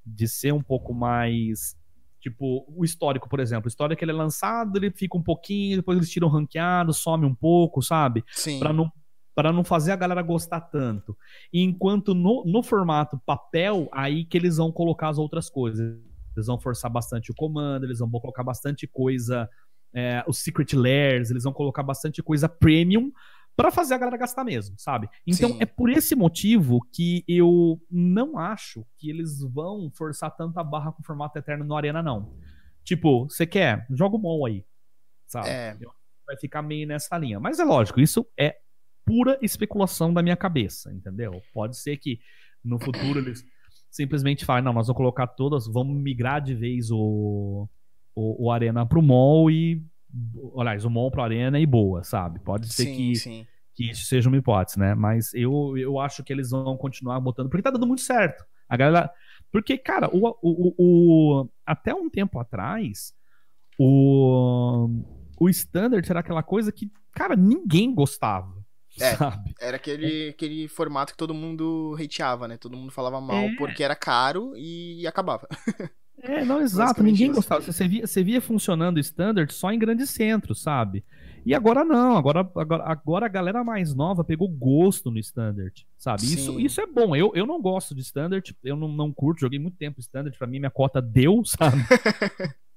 de ser um pouco mais. Tipo, o histórico, por exemplo. O histórico ele é lançado, ele fica um pouquinho, depois eles tiram ranqueado, some um pouco, sabe? Sim. Pra não, pra não fazer a galera gostar tanto. Enquanto no, no formato papel, aí que eles vão colocar as outras coisas. Eles vão forçar bastante o comando, eles vão colocar bastante coisa, é, os secret layers, eles vão colocar bastante coisa premium pra fazer a galera gastar mesmo, sabe? Então Sim. é por esse motivo que eu não acho que eles vão forçar tanta barra com o formato eterno no Arena, não. Tipo, você quer? Joga o MOL aí, sabe? É. vai ficar meio nessa linha. Mas é lógico, isso é pura especulação da minha cabeça, entendeu? Pode ser que no futuro eles simplesmente falem, não, nós vamos colocar todas, vamos migrar de vez o, o, o Arena pro mall e. Aliás, o mall pro Arena e boa, sabe? Pode ser Sim, que, sim. que isso seja uma hipótese, né? Mas eu, eu acho que eles vão continuar botando, porque tá dando muito certo. A galera. Porque, cara, o, o, o, o- até um tempo atrás, o, o Standard era aquela coisa que cara, ninguém gostava. É, sabe? Era aquele, aquele formato que todo mundo hateava, né? Todo mundo falava mal É. porque era caro e acabava. É, não, exato, ninguém isso. gostava. Você via, você via funcionando o standard só em grandes centros, sabe? E agora não, agora, agora, agora a galera mais nova pegou gosto no standard, sabe? Isso, isso é bom. Eu, eu não gosto de standard, eu não, não curto, joguei muito tempo standard, pra mim minha cota deu, sabe?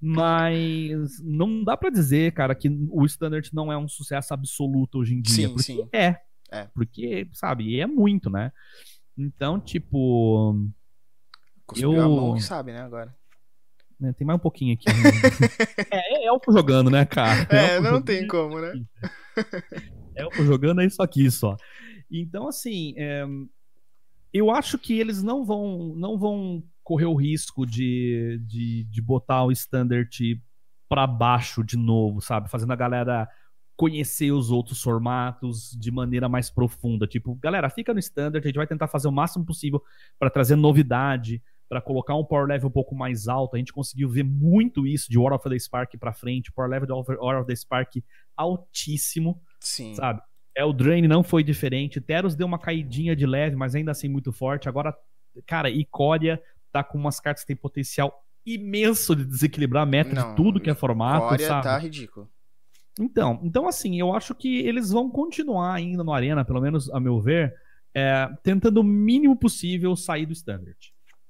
Mas não dá pra dizer, cara, que o standard não é um sucesso absoluto hoje em dia. Sim, porque sim. é. É. Porque, sabe, é muito, né? Então, tipo. Cuspiu Eu- a mão que sabe, né, agora. né, tem mais um pouquinho aqui. né? é, é elfo jogando, né, cara? É, Elfo não tem é como, isso né? aqui. Elfo jogando é isso aqui só. Então, assim, é, eu acho que eles não vão, não vão correr o risco de, de, de botar o standard pra baixo de novo, sabe? Fazendo a galera conhecer os outros formatos de maneira mais profunda. Tipo, galera, fica no standard, a gente vai tentar fazer o máximo possível pra trazer novidade, pra colocar um power level um pouco mais alto. A gente conseguiu ver muito isso de War of the Spark pra frente, power level de War of the Spark altíssimo Sim. sabe? É, o Drain não foi diferente. Teros deu uma caidinha de leve, mas ainda assim muito forte. Agora, cara, Icória tá com umas cartas que tem potencial imenso de desequilibrar a meta Não, de tudo que é formato, Coreia sabe? tá ridículo. Então, então, assim, eu acho que eles vão continuar ainda no Arena, pelo menos a meu ver, é, tentando o mínimo possível sair do Standard.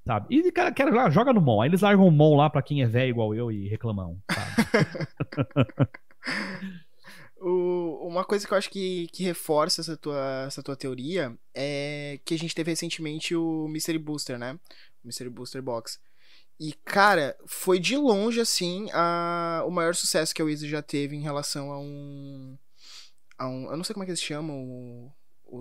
Sabe? E, cara, quero, ah, joga no Mon. Aí eles largam o Mon lá pra quem é velho igual eu e reclamão, sabe? O- uma coisa que eu acho que, que reforça essa tua, essa tua teoria é que a gente teve recentemente o Mystery Booster, né? O Mystery Booster Box. E, cara, foi de longe, assim, a, o maior sucesso que a Wizard já teve em relação a um. A um eu não sei como é que eles chamam o-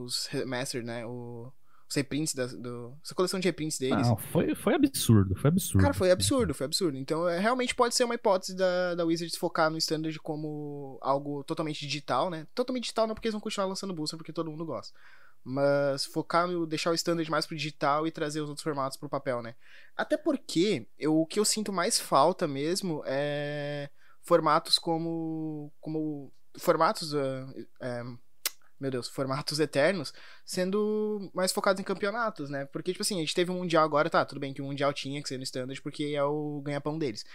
os remastered, né? O, os reprints da, do, essa coleção de reprints deles. Não, foi, foi absurdo, foi absurdo. Cara, foi absurdo, foi absurdo. Então, é, realmente pode ser uma hipótese da, da Wizards focar no standard como algo totalmente digital, né? Totalmente digital não porque eles vão continuar lançando booster, porque todo mundo gosta. Mas focar no deixar o standard mais pro digital e trazer os outros formatos pro papel, né? Até porque eu, o que eu sinto mais falta mesmo é formatos como como formatos é, meu Deus, formatos eternos sendo mais focados em campeonatos, né? Porque, tipo assim, a gente teve um Mundial agora, tá, tudo bem que o Mundial tinha que ser no Standard porque é o ganha-pão deles.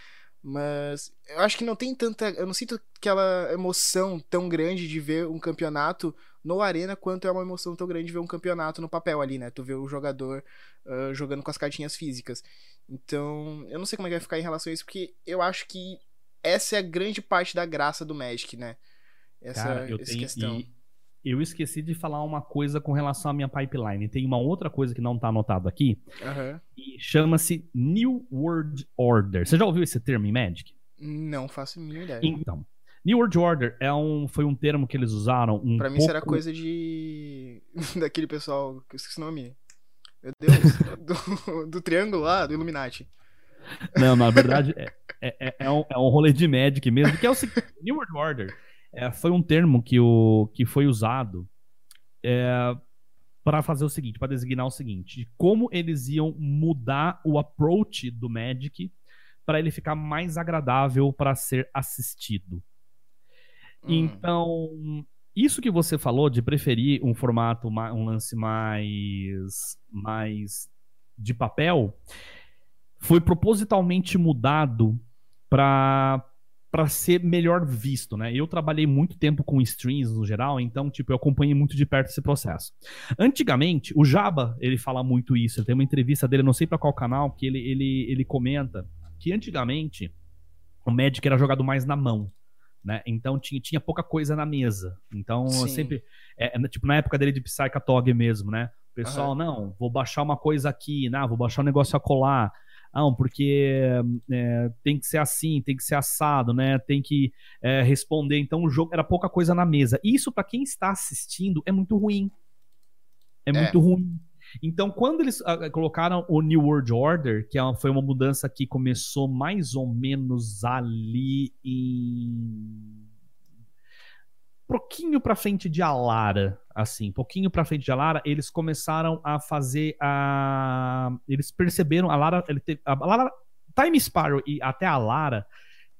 Mas eu acho que não tem tanta. Eu não sinto aquela emoção tão grande de ver um campeonato no Arena quanto é uma emoção tão grande de ver um campeonato no papel ali, né? Tu vê o jogador ah, jogando com as cartinhas físicas. Então, eu não sei como é que vai ficar em relação a isso, porque eu acho que essa é a grande parte da graça do Magic, né? Essa, Cara, eu essa tenho. questão. E eu esqueci de falar uma coisa com relação à minha pipeline. Tem uma outra coisa que não tá anotado aqui. Aham. E chama-se New World Order. Você já ouviu esse termo em Magic? Não faço a mínima ideia. Então. New World Order é um, foi um termo que eles usaram um Pra mim pouco... será coisa de. daquele pessoal. que eu esqueci o nome. Meu Deus. do, do triângulo lá, do Illuminati. Não, na verdade é, é, é- é um, é um rolê de Magic mesmo, que é o New World Order é, foi um termo que, o, que foi usado é, para fazer o seguinte, para designar o seguinte, de como eles iam mudar o approach do Magic para ele ficar mais agradável para ser assistido. Hum, Então, isso que você falou de preferir um formato, ma- um lance mais, mais de papel, foi propositalmente mudado para para ser melhor visto, né? Eu trabalhei muito tempo com streams no geral, então tipo eu acompanhei muito de perto esse processo. Antigamente, o Jaba ele fala muito isso. Ele tem uma entrevista dele, não sei para qual canal, que ele, ele ele comenta que antigamente o Magic era jogado mais na mão né? Então tinha, tinha pouca coisa na mesa. Então sempre. É, é, tipo, na época dele de Psychotog mesmo, né? O pessoal, Aham. não, vou baixar uma coisa aqui, não, vou baixar um negócio a colar. Não, porque é, tem que ser assim, tem que ser assado, né? Tem que é, responder. Então o jogo era pouca coisa na mesa. Isso, pra quem está assistindo, é muito ruim. É, muito ruim. Então, quando eles ah, colocaram o New World Order, que é foi uma mudança que começou mais ou menos ali em. Pouquinho pra frente de Alara, assim, pouquinho pra frente de Alara, eles começaram a fazer a. Eles perceberam, a Lara. Ele teve, a Lara Time Spiral e até a Lara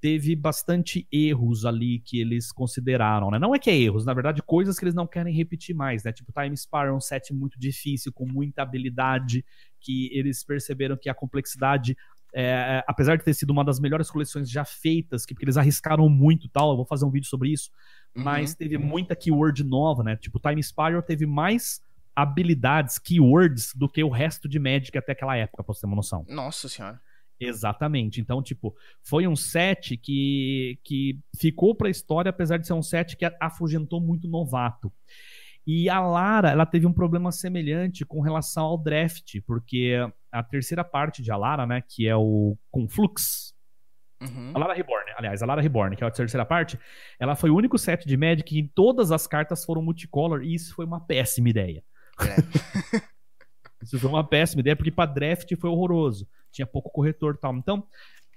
teve bastante erros ali que eles consideraram, né? Não é que é erros, na verdade, coisas que eles não querem repetir mais, né? Tipo, Time Spy é um set muito difícil, com muita habilidade, que eles perceberam que a complexidade é, apesar de ter sido uma das melhores coleções já feitas, que porque eles arriscaram muito tal, eu vou fazer um vídeo sobre isso, uhum. mas teve muita keyword nova, né? Tipo, Time Spiral teve mais habilidades, keywords, do que o resto de Magic até aquela época, pra você ter uma noção. Nossa senhora. Exatamente. Então, tipo, foi um set que, que ficou pra história, apesar de ser um set que afugentou muito novato. E a Lara, ela teve um problema semelhante com relação ao draft, porque a terceira parte de Alara, né, que é o Conflux, Uhum. A Lara Reborn, aliás, a Lara Reborn, que é a terceira parte, ela foi o único set de Magic em todas as cartas foram multicolor, e isso foi uma péssima ideia. É. isso foi uma péssima ideia, porque para draft foi horroroso. Tinha pouco corretor e tal. Então,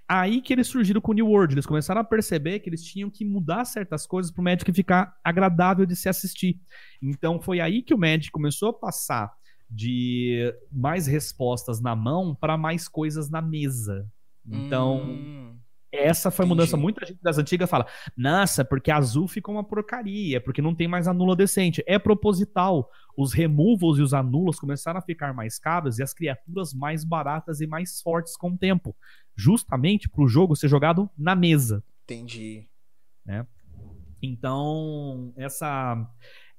aí que eles surgiram com o New World. Eles começaram a perceber que eles tinham que mudar certas coisas para o Magic ficar agradável de se assistir. Então, foi aí que o Magic começou a passar de mais respostas na mão para mais coisas na mesa. Então, hum, essa foi a mudança. Muita gente das antigas fala: nossa, porque azul ficou uma porcaria, porque não tem mais anula decente. É proposital. Os removals e os anulas começaram a ficar mais caros e as criaturas mais baratas e mais fortes com o tempo. Justamente para o jogo ser jogado na mesa. Entendi. Né? Então, essa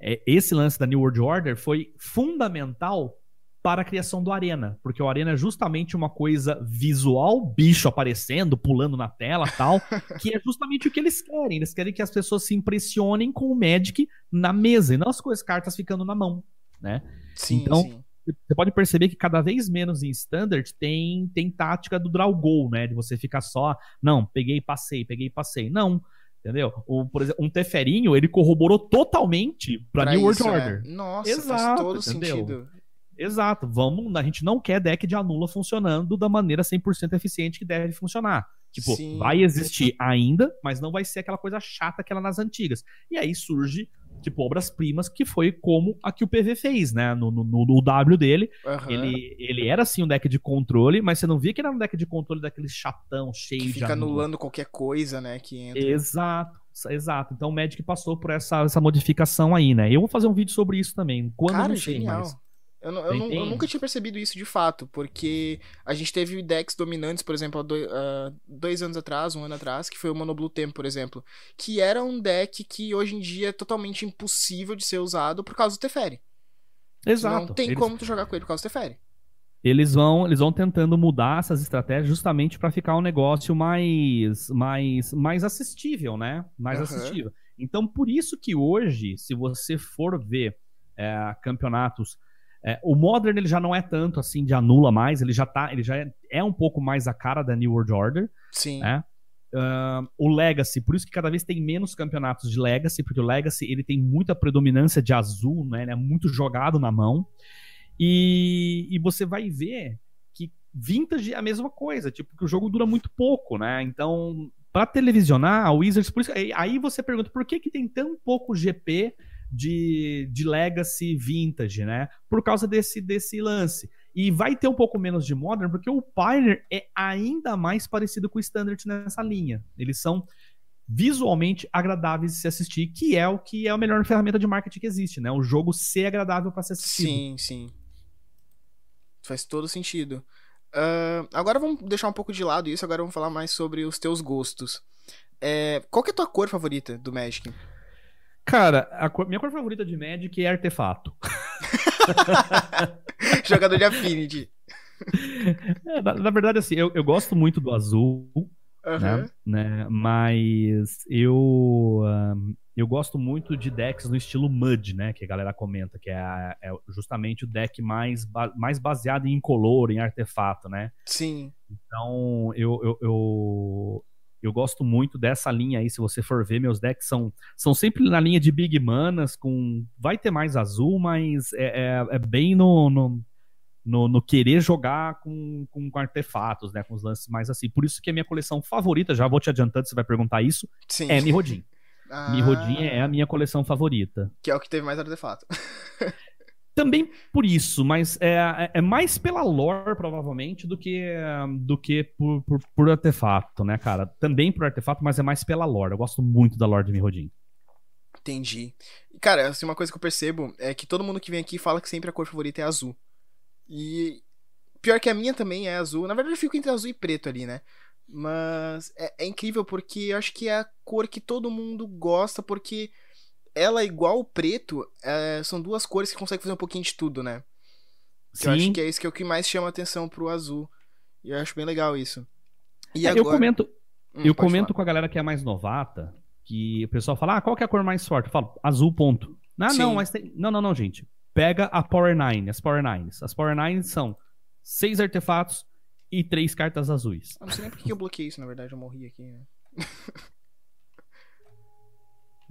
é, esse lance da New World Order foi fundamental para a criação do Arena, porque o Arena é justamente uma coisa visual, bicho aparecendo, pulando na tela tal, que é justamente o que eles querem. Eles querem que as pessoas se impressionem com o Magic na mesa e não as coisas, cartas ficando na mão, né? Sim, então, sim. você pode perceber que cada vez menos em Standard tem, tem tática do draw goal, né? De você ficar só, não, peguei, passei, peguei, passei. Não. Entendeu? O, por exemplo, um Teferinho, ele corroborou totalmente pra, pra New World isso, é. Order. É. Nossa, Exato, faz todo entendeu? sentido. Exato. Vamos, a gente não quer deck de anula funcionando da maneira 100% eficiente que deve funcionar. Tipo, Sim. vai existir ainda, mas não vai ser aquela coisa chata que era nas antigas. E aí surge tipo, obras-primas, que foi como a que o PV fez, né? No, no, no W dele. Uhum. Ele, ele era assim um deck de controle, mas você não via que era um deck de controle daquele chatão, cheio que de. Fica anulando qualquer coisa, né? Que entra. Exato. Exato. Então o Magic passou por essa, essa modificação aí, né? Eu vou fazer um vídeo sobre isso também. Quando Cara, não sei, genial. Mas... Eu, eu, não, eu, nunca tinha percebido isso de fato, porque a gente teve decks dominantes, por exemplo, há dois, uh, dois anos atrás, um ano atrás, que foi o Mono Blue Tempo, por exemplo, que era um deck que hoje em dia é totalmente impossível de ser usado por causa do Teferi. Exato. Não tem eles... como tu jogar com ele por causa do Teferi. Eles vão, eles vão tentando mudar essas estratégias justamente para ficar um negócio mais, mais, mais assistível, né? Mais uhum. assistível. Então, por isso que hoje, se você for ver é, campeonatos é, o Modern ele já não é tanto assim de anula mais, ele já tá, ele já é, é um pouco mais a cara da New World Order. Sim. Né? Uh, o Legacy, por isso que cada vez tem menos campeonatos de Legacy, porque o Legacy ele tem muita predominância de azul, né? Ele é muito jogado na mão. E, e você vai ver que Vintage é a mesma coisa, tipo, que o jogo dura muito pouco, né? Então, para televisionar, a Wizards, por isso, aí você pergunta por que, que tem tão pouco GP de, de legacy vintage, né? Por causa desse, desse lance. E vai ter um pouco menos de modern, porque o Pioneer é ainda mais parecido com o Standard nessa linha. Eles são visualmente agradáveis de se assistir, que é o que é a melhor ferramenta de marketing que existe, né? O jogo ser agradável para ser assistido. Sim, sim. Faz todo sentido. Uh, agora vamos deixar um pouco de lado isso, agora vamos falar mais sobre os teus gostos. É, qual que é a tua cor favorita do Magic? Cara, a cor, minha cor favorita de Magic é artefato. Jogador de Affinity. É, na, na, verdade, assim, eu, eu gosto muito do azul, uhum. né, né, Mas eu, um, eu gosto muito de decks no estilo Mud, né? Que a galera comenta, que é, é justamente o deck mais, mais baseado em incolor, em artefato, né? Sim. Então, eu, eu, eu, eu gosto muito dessa linha aí, se você for ver, meus decks são, são sempre na linha de Big Manas, com. Vai ter mais azul, mas é, é, é bem no, no, no, no, querer jogar com, com, com, artefatos, né? Com os lances mais assim. Por isso que a minha coleção favorita, já vou te adiantando, você vai perguntar isso, Sim. é Mirrodin. Ah. Mirrodin é a minha coleção favorita. Que é o que teve mais artefato. Também por isso, mas é, é, mais pela lore, provavelmente, do que, do que por, por, por, artefato, né, cara? Também por artefato, mas é mais pela lore. Eu gosto muito da lore de Mirrodin. Entendi. Cara, assim, uma coisa que eu percebo é que todo mundo que vem aqui fala que sempre a cor favorita é azul. E pior que a minha também é azul. Na verdade, eu fico entre azul e preto ali, né? Mas é, é incrível porque eu acho que é a cor que todo mundo gosta, porque ela, igual o preto, é, são duas cores que conseguem fazer um pouquinho de tudo, né? Sim. Eu acho que é isso que é o que mais chama atenção pro azul. E eu acho bem legal isso. E é, agora... Eu comento, hum, eu comento com a galera que é mais novata, que o pessoal fala, ah, qual que é a cor mais forte? Eu falo, azul, ponto. Ah, não, mas tem... Não, não, não, gente. Pega a Power Nine, as Power Nines. As Power Nines são seis artefatos e três cartas azuis. Eu não sei nem por que eu bloqueei isso, na verdade, eu morri aqui, né?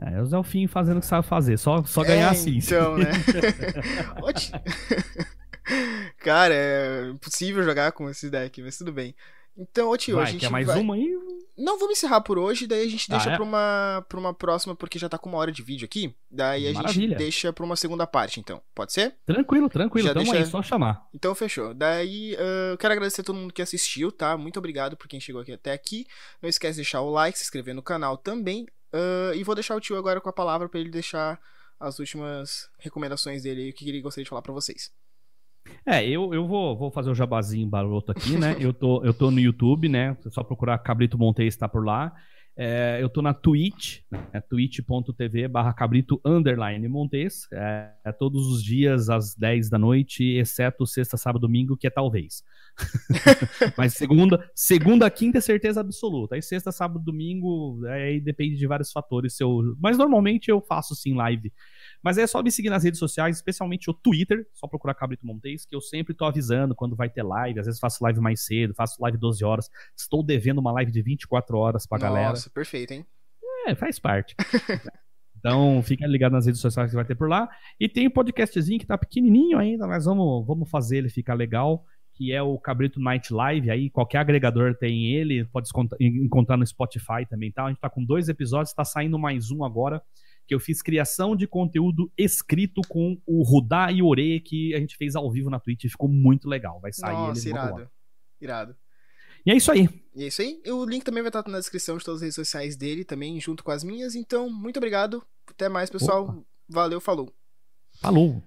É, é o Zé Fim fazendo o que sabe fazer, só, só ganhar é, assim. Então, né? Cara, é impossível jogar com esse deck, mas tudo bem. Então, ô tio, vai, a gente quer mais vai... uma aí? Não, vamos encerrar por hoje, daí a gente deixa ah, é? pra, uma, pra uma próxima, porque já tá com uma hora de vídeo aqui. Daí a Maravilha. gente deixa pra uma segunda parte, então. Pode ser? Tranquilo, tranquilo. Já Tamo deixa... aí, só chamar. Então, fechou. Daí, uh, quero agradecer a todo mundo que assistiu, tá? Muito obrigado por quem chegou aqui até aqui. Não esquece de deixar o like, se inscrever no canal também. Uh, e vou deixar o tio agora com a palavra para ele deixar as últimas recomendações dele e o que ele gostaria de falar para vocês. É, eu, eu vou, vou fazer o jabazinho baroto aqui, né? eu, tô, eu tô no YouTube, né? É só procurar Cabrito Montes, está por lá. É, eu tô na Twitch, é twitch.tv barra cabrito underline Montes. É, é, todos os dias às 10 da noite, exceto sexta, sábado, domingo, que é talvez. Mas segunda, segunda, quinta é certeza absoluta. Aí sexta, sábado, domingo, aí depende de vários fatores. Se eu... Mas normalmente eu faço sim live mas é só me seguir nas redes sociais, especialmente o Twitter, só procurar Cabrito Montes, que eu sempre tô avisando quando vai ter live. Às vezes faço live mais cedo, faço live 12 horas. Estou devendo uma live de 24 horas pra Nossa, galera. Nossa, perfeito, hein? É, faz parte. Então, fica ligado nas redes sociais que vai ter por lá. E tem o um podcastzinho que tá pequenininho ainda, mas vamos, vamos fazer ele ficar legal, que é o Cabrito Night Live. Aí, qualquer agregador tem ele, pode encontrar no Spotify também, tá? A gente tá com dois episódios, tá saindo mais um agora que eu fiz criação de conteúdo escrito com o Rudá e Ore, que a gente fez ao vivo na Twitch ficou muito legal. Vai sair Nossa, ele irado. Irado. E é isso aí. E é isso aí. O link também vai estar na descrição de todas as redes sociais dele também, junto com as minhas. Então, muito obrigado. Até mais, pessoal. Opa. Valeu, falou. Falou.